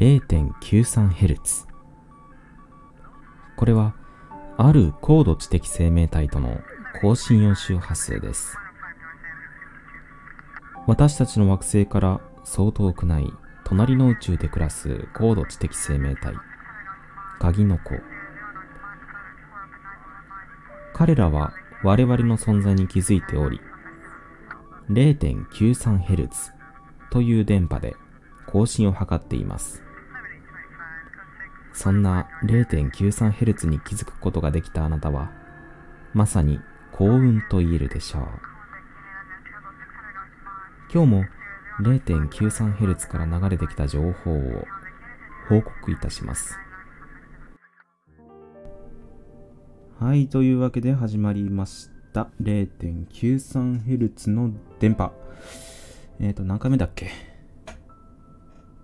0.93Hz これはある高度知的生命体との高信用周波数です。私たちの惑星からそう遠くない隣の宇宙で暮らす高度知的生命体鍵の子彼らは我々の存在に気づいており 0.93Hz という電波で更新を図っています。そんな 0.93Hz に気づくことができたあなたはまさに幸運と言えるでしょう今日も 0.93Hz から流れてきた情報を報告いたしますはい、というわけで始まりました。0.93Hz の電波。えっ、ー、と、何回目だっけ？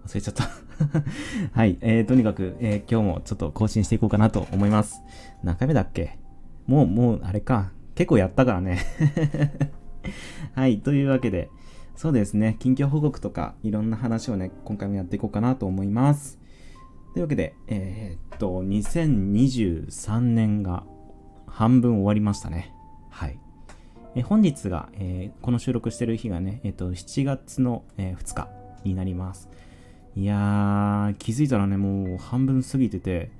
忘れちゃった はい、えー、とにかく、えー、今日もちょっと更新していこうかなと思います。何回目だっけ？もう、もう、あれか。結構やったからね はい、というわけで、そうですね、近況報告とか、いろんな話をね、今回もやっていこうかなと思います。というわけで、えー、っと、2023年が半分終わりましたね。はい。え本日が、えー、この収録してる日がね、えっ、と、7月の、え、2日になります。いやー、気づいたらね、もう半分過ぎてて、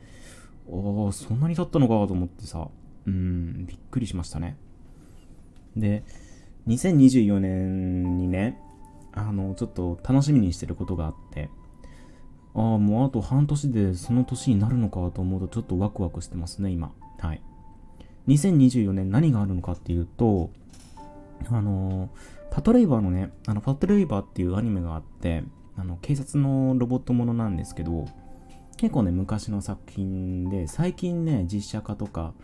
おー、そんなに経ったのかと思ってさ、うん、びっくりしましたね。で、2024年にね、あの、ちょっと楽しみにしてることがあって、ああ、もうあと半年でその年になるのかと思うとちょっとワクワクしてますね、今。はい。2024年何があるのかっていうと、あの、パトレイバーのね、あの、パトレイバーっていうアニメがあって、あの、警察のロボットものなんですけど、結構ね、昔の作品で、最近ね、実写化とか、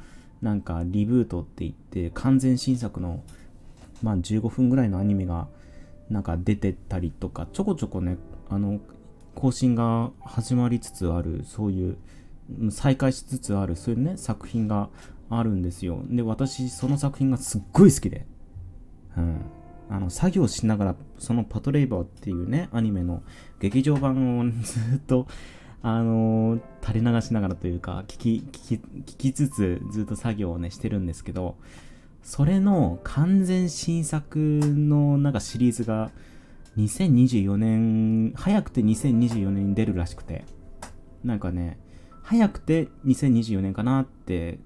なんかリブートって言って、完全新作の、まあ15分ぐらいのアニメが、なんか出てたりとか、ちょこちょこね、あの、更新が始まりつつある、そういう、再開しつつある、そういうね、作品があるんですよ。で、私、その作品がすっごい好きで、うん。あの、作業しながら、そのパトレイバーっていうね、アニメの劇場版をずっと、あのー、垂れ流しながらというか、聞き、聞き、聞きつつ、ずっと作業をね、してるんですけど、それの完全新作のなんかシリーズが2024年、早くて2024年に出るらしくて、なんかね、早くて2024年かなって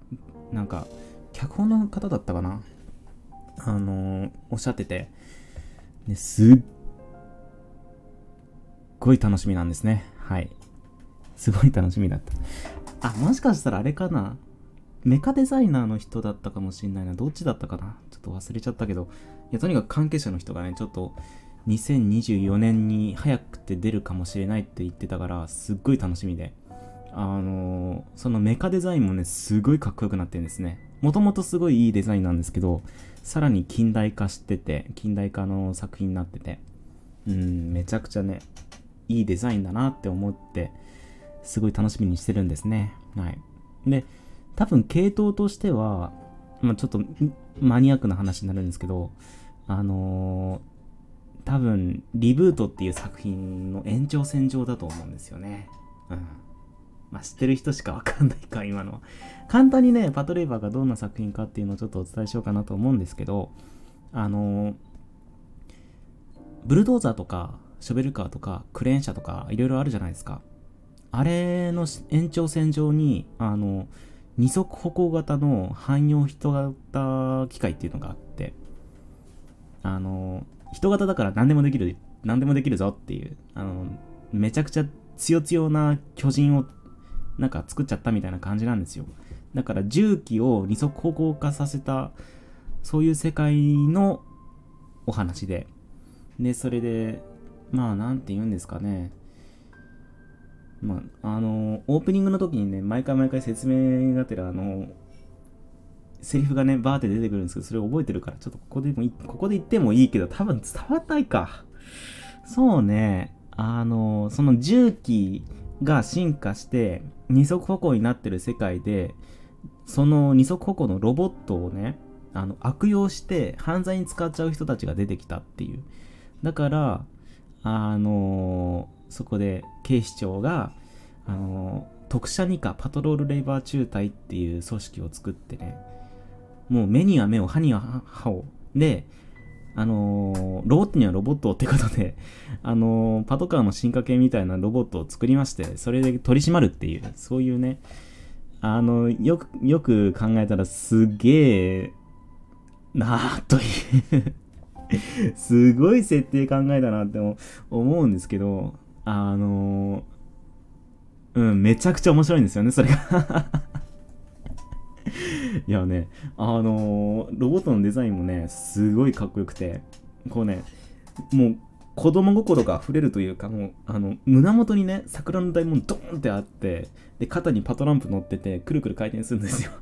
なんか、脚本の方だったかなあのー、おっしゃってて、ね、すっごい楽しみなんですね。はい。すごい楽しみだった。あ、もしかしたらあれかなメカデザイナーの人だったかもしんないな。どっちだったかなちょっと忘れちゃったけど。いや、とにかく関係者の人がね、ちょっと2024年に早くて出るかもしれないって言ってたから、すっごい楽しみで。あの、そのメカデザインもね、すごいかっこよくなってるんですね。もともとすごいいいデザインなんですけど、さらに近代化してて、近代化の作品になってて、うん、めちゃくちゃね、いいデザインだなって思って、すごい楽しみにしてるんですね。はい。で、多分系統としては、まあ、ちょっとマニアックな話になるんですけど、あのー、多分、リブートっていう作品の延長線上だと思うんですよね。うん。まあ、知ってる人しかわかんないか、今のは。簡単にね、パトレイバーがどんな作品かっていうのをちょっとお伝えしようかなと思うんですけど、あのブルドーザーとか、ショベルカーとか、クレーン車とか、いろいろあるじゃないですか。あれの延長線上に、あの、二足歩行型の汎用人型機械っていうのがあって、あの、人型だから何でもできる、何でもできるぞっていう、あの、めちゃくちゃ強強な巨人をなんか作っちゃったみたいな感じなんですよ。だから重機を二足歩行化させた、そういう世界のお話で。で、それで、まあ、なんて言うんですかね。まあ、あの、オープニングの時にね、毎回毎回説明がてら、あの、セリフがね、バーって出てくるんですけど、それ覚えてるから、ちょっとここでも、ここで言ってもいいけど、多分伝わったいか。そうね、あの、その重機が進化して二足歩行になってる世界でその二足歩行のロボットをねあの悪用して犯罪に使っちゃう人たちが出てきたっていうだからあのそこで警視庁が、あの、特殊二課パトロールレイバー中隊っていう組織を作ってね、もう目には目を、歯には歯を。で、あの、ロボットにはロボットってことで、あの、パトカーの進化系みたいなロボットを作りまして、それで取り締まるっていう、そういうね、あの、よく、よく考えたらすげえ、なぁ、という すごい設定考えたなって思うんですけど、あの、うん、めちゃくちゃ面白いんですよね、それが。いやね、あのー、ロボットのデザインもね、すごいかっこよくて、こうね、もう子供心が溢れるというか、もう、あの、胸元にね、桜の大門ドーンってあって、で、肩にパトランプ乗ってて、くるくる回転するんですよ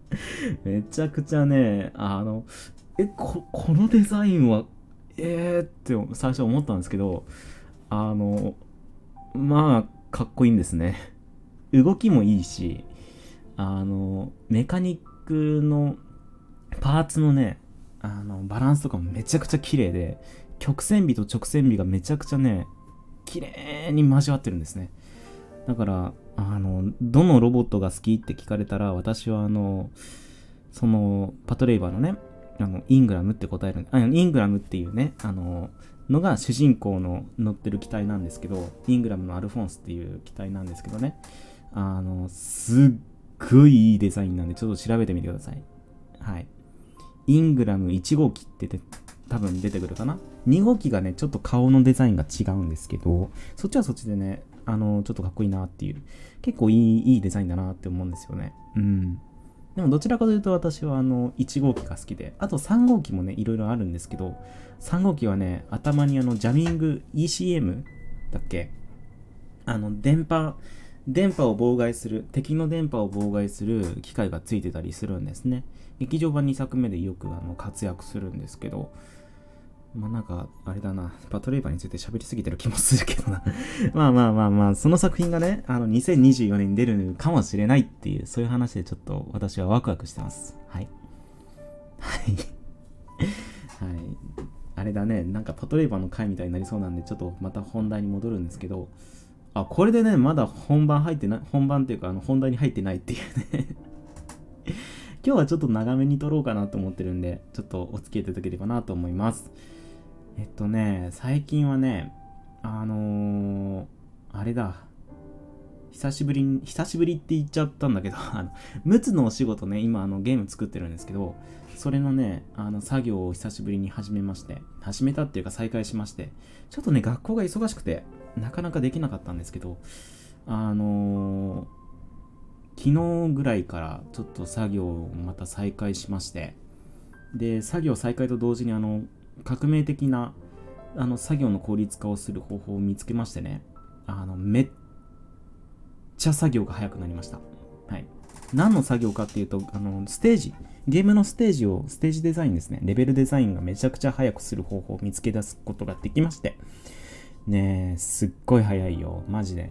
めちゃくちゃね、あの、え、こ、このデザインは、えーって最初思ったんですけど、あの、まあ、かっこいいんですね。動きもいいし、あの、メカニックのパーツのね、あの、バランスとかもめちゃくちゃ綺麗で、曲線美と直線美がめちゃくちゃね、綺麗に交わってるんですね。だから、あの、どのロボットが好きって聞かれたら、私はあの、その、パトレイバーのね、あの、イングラムって答える、あイングラムっていうね、あの、のが主人公の乗ってる機体なんですけど、イングラムのアルフォンスっていう機体なんですけどね、あの、すっごいいいデザインなんで、ちょっと調べてみてください。はい。イングラム1号機って多分出てくるかな ?2 号機がね、ちょっと顔のデザインが違うんですけど、そっちはそっちでね、あの、ちょっとかっこいいなっていう、結構いい、いいデザインだなって思うんですよね。うん。でもどちらかというと私はあの1号機が好きで、あと3号機もね、いろいろあるんですけど、3号機はね、頭にあのジャミング ECM だっけ？あの、電波、電波を妨害する、敵の電波を妨害する機械がついてたりするんですね。劇場版2作目でよくあの活躍するんですけど、まあなんか、あれだな、パトレーバーについて喋りすぎてる気もするけどな まあまあまあまあ、その作品がね、あの、2024年に出るかもしれないっていう、そういう話でちょっと私はワクワクしてます。はい。はい。はい。あれだね、なんかパトレーバーの回みたいになりそうなんで、ちょっとまた本題に戻るんですけど、あ、これでね、まだ本番入ってない、本番っていうか、あの、本題に入ってないっていうね 今日はちょっと長めに撮ろうかなと思ってるんで、ちょっとお付き合いいただければなと思います。えっとね、最近はね、あのー、あれだ。久しぶりに、久しぶりって言っちゃったんだけど、あの、ムツのお仕事ね、今あのゲーム作ってるんですけど、それのね、あの作業を久しぶりに始めまして、始めたっていうか再開しまして、ちょっとね、学校が忙しくて、なかなかできなかったんですけど、あのー、昨日ぐらいからちょっと作業をまた再開しまして、で、作業再開と同時にあの、革命的なあの作業の効率化をする方法を見つけましてね、あの、めっちゃ作業が早くなりました。はい。何の作業かっていうと、あの、ステージ、ゲームのステージを、ステージデザインですね、レベルデザインがめちゃくちゃ早くする方法を見つけ出すことができまして、ねえ、すっごい早いよ、マジで。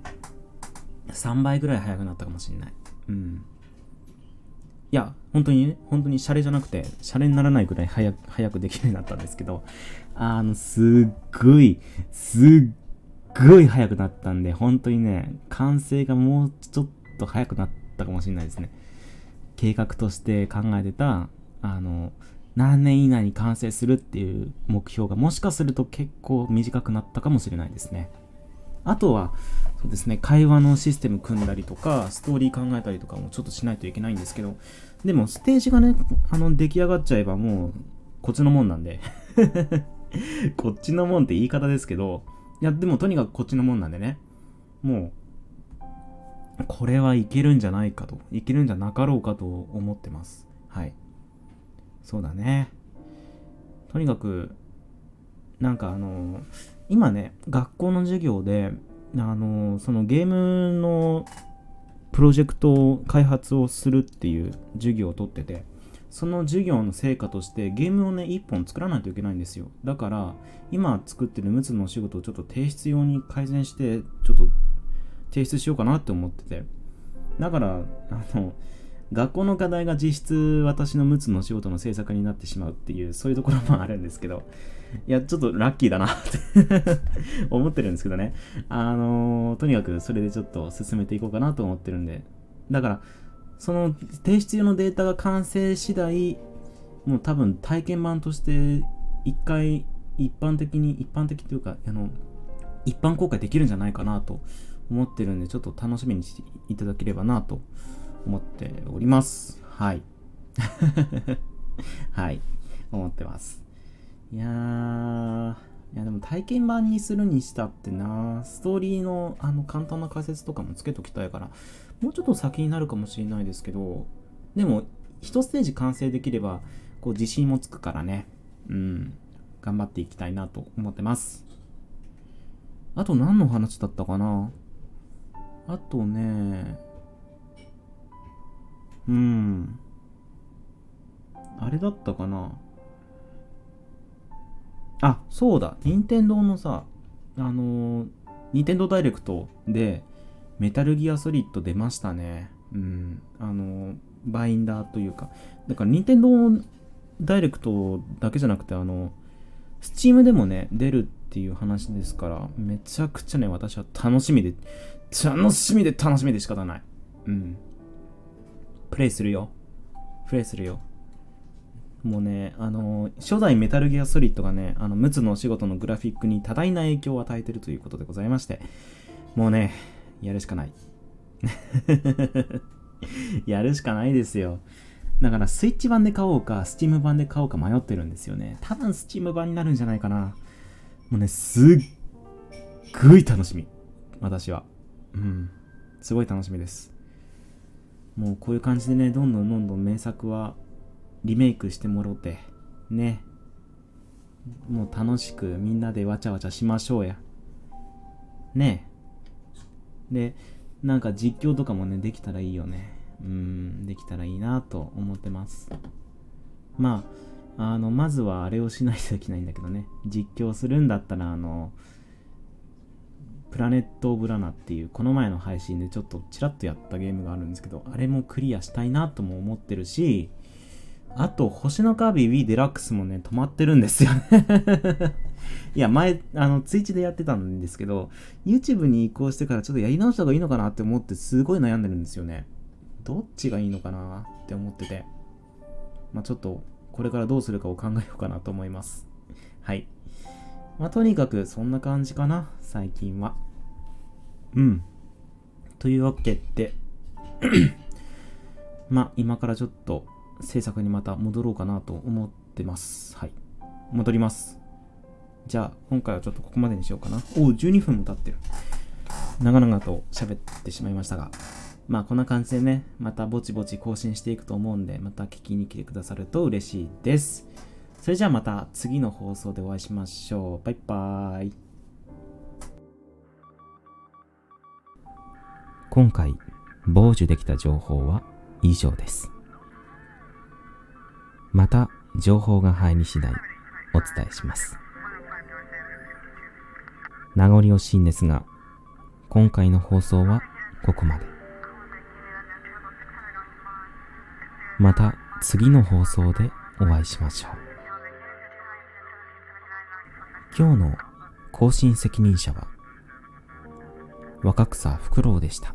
3倍ぐらい早くなったかもしんない。うん。いや、本当にね、本当にシャレじゃなくて、シャレにならないぐらい早く、早くできるようになったんですけど、あの、すっごい、すっごい早くなったんで、本当にね、完成がもうちょっと早くなったかもしれないですね。計画として考えてた、あの、何年以内に完成するっていう目標がもしかすると結構短くなったかもしれないですね。あとは、そうですね、会話のシステム組んだりとか、ストーリー考えたりとかもちょっとしないといけないんですけど、でもステージがね、あの、出来上がっちゃえばもう、こっちのもんなんで こっちのもんって言い方ですけど、いや、でもとにかくこっちのもんなんでね、もう、これはいけるんじゃないかと、いけるんじゃなかろうかと思ってます。はい。そうだね。とにかく、なんかあの、今ね、学校の授業で、あの、そのゲームのプロジェクトを開発をするっていう授業を取ってて、その授業の成果としてゲームをね、1本作らないといけないんですよ。だから、今作ってるムツのお仕事をちょっと提出用に改善して、ちょっと提出しようかなって思ってて。だから、あの、学校の課題が実質私の陸奥の仕事の制作になってしまうっていう、そういうところもあるんですけど、いや、ちょっとラッキーだなって 思ってるんですけどね。あのー、とにかくそれでちょっと進めていこうかなと思ってるんで。だから、その提出用のデータが完成次第、もう多分体験版として一回一般的に、一般的というか、あの、一般公開できるんじゃないかなと思ってるんで、ちょっと楽しみにしていただければなと思っております。はい。はい。思ってます。いやー、いやでも体験版にするにしたってな、ストーリーのあの簡単な解説とかもつけときたいから、もうちょっと先になるかもしれないですけど、でも、1ステージ完成できれば、こう自信もつくからね、うん、頑張っていきたいなと思ってます。あと何の話だったかな？あとね、うん。あれだったかなあ、そうだ。任天堂のさ、あのー、任天堂ダイレクトで、メタルギアソリッド出ましたね。うん。あのー、バインダーというか。だから、任天堂ダイレクトだけじゃなくて、あの、スチームでもね、出るっていう話ですから、めちゃくちゃね、私は楽しみで、楽しみで楽しみで仕方ない。うん。プレイするよ。プレイするよ。もうね、あの、初代メタルギアソリッドがね、あの、ムツのお仕事のグラフィックに多大な影響を与えてるということでございまして、もうね、やるしかない。やるしかないですよ。だから、スイッチ版で買おうか、スチーム版で買おうか迷ってるんですよね。多分、スチーム版になるんじゃないかな。もうね、すっごい楽しみ。私は。うん。すごい楽しみです。もうこういう感じでね、どんどんどんどん名作はリメイクしてもろて、ね。もう楽しくみんなでわちゃわちゃしましょうや。ねで、なんか実況とかもね、できたらいいよね。うん、できたらいいなと思ってます。まあ、あの、まずはあれをしないとできないんだけどね。実況するんだったら、あの、プラネット・オブ・ラナっていう、この前の配信でちょっとちらっとやったゲームがあるんですけど、あれもクリアしたいなとも思ってるし、あと、星のカービィ Wii デラックスもね、止まってるんですよね いや、前、あの、ツイッチでやってたんですけど、YouTube に移行してからちょっとやり直した方がいいのかなって思って、すごい悩んでるんですよね。どっちがいいのかなって思ってて。まあ、ちょっと、これからどうするかを考えようかなと思います。はい。まあ、とにかく、そんな感じかな、最近は。うん。というわけで まあ、今からちょっと、制作にまた戻ろうかなと思ってます。はい。戻ります。じゃあ、今回はちょっとここまでにしようかな。おお、12分も経ってる。長々と喋ってしまいましたが、まあこんな感じでね、またぼちぼち更新していくと思うんで、また聞きに来てくださると嬉しいです。それじゃあまた次の放送でお会いしましょう。バイバーイ。今回、傍受できた情報は以上です。また情報が入り次第お伝えします。名残惜しいんですが、今回の放送はここまで。また次の放送でお会いしましょう。今日の更新責任者は若草フクロウでした。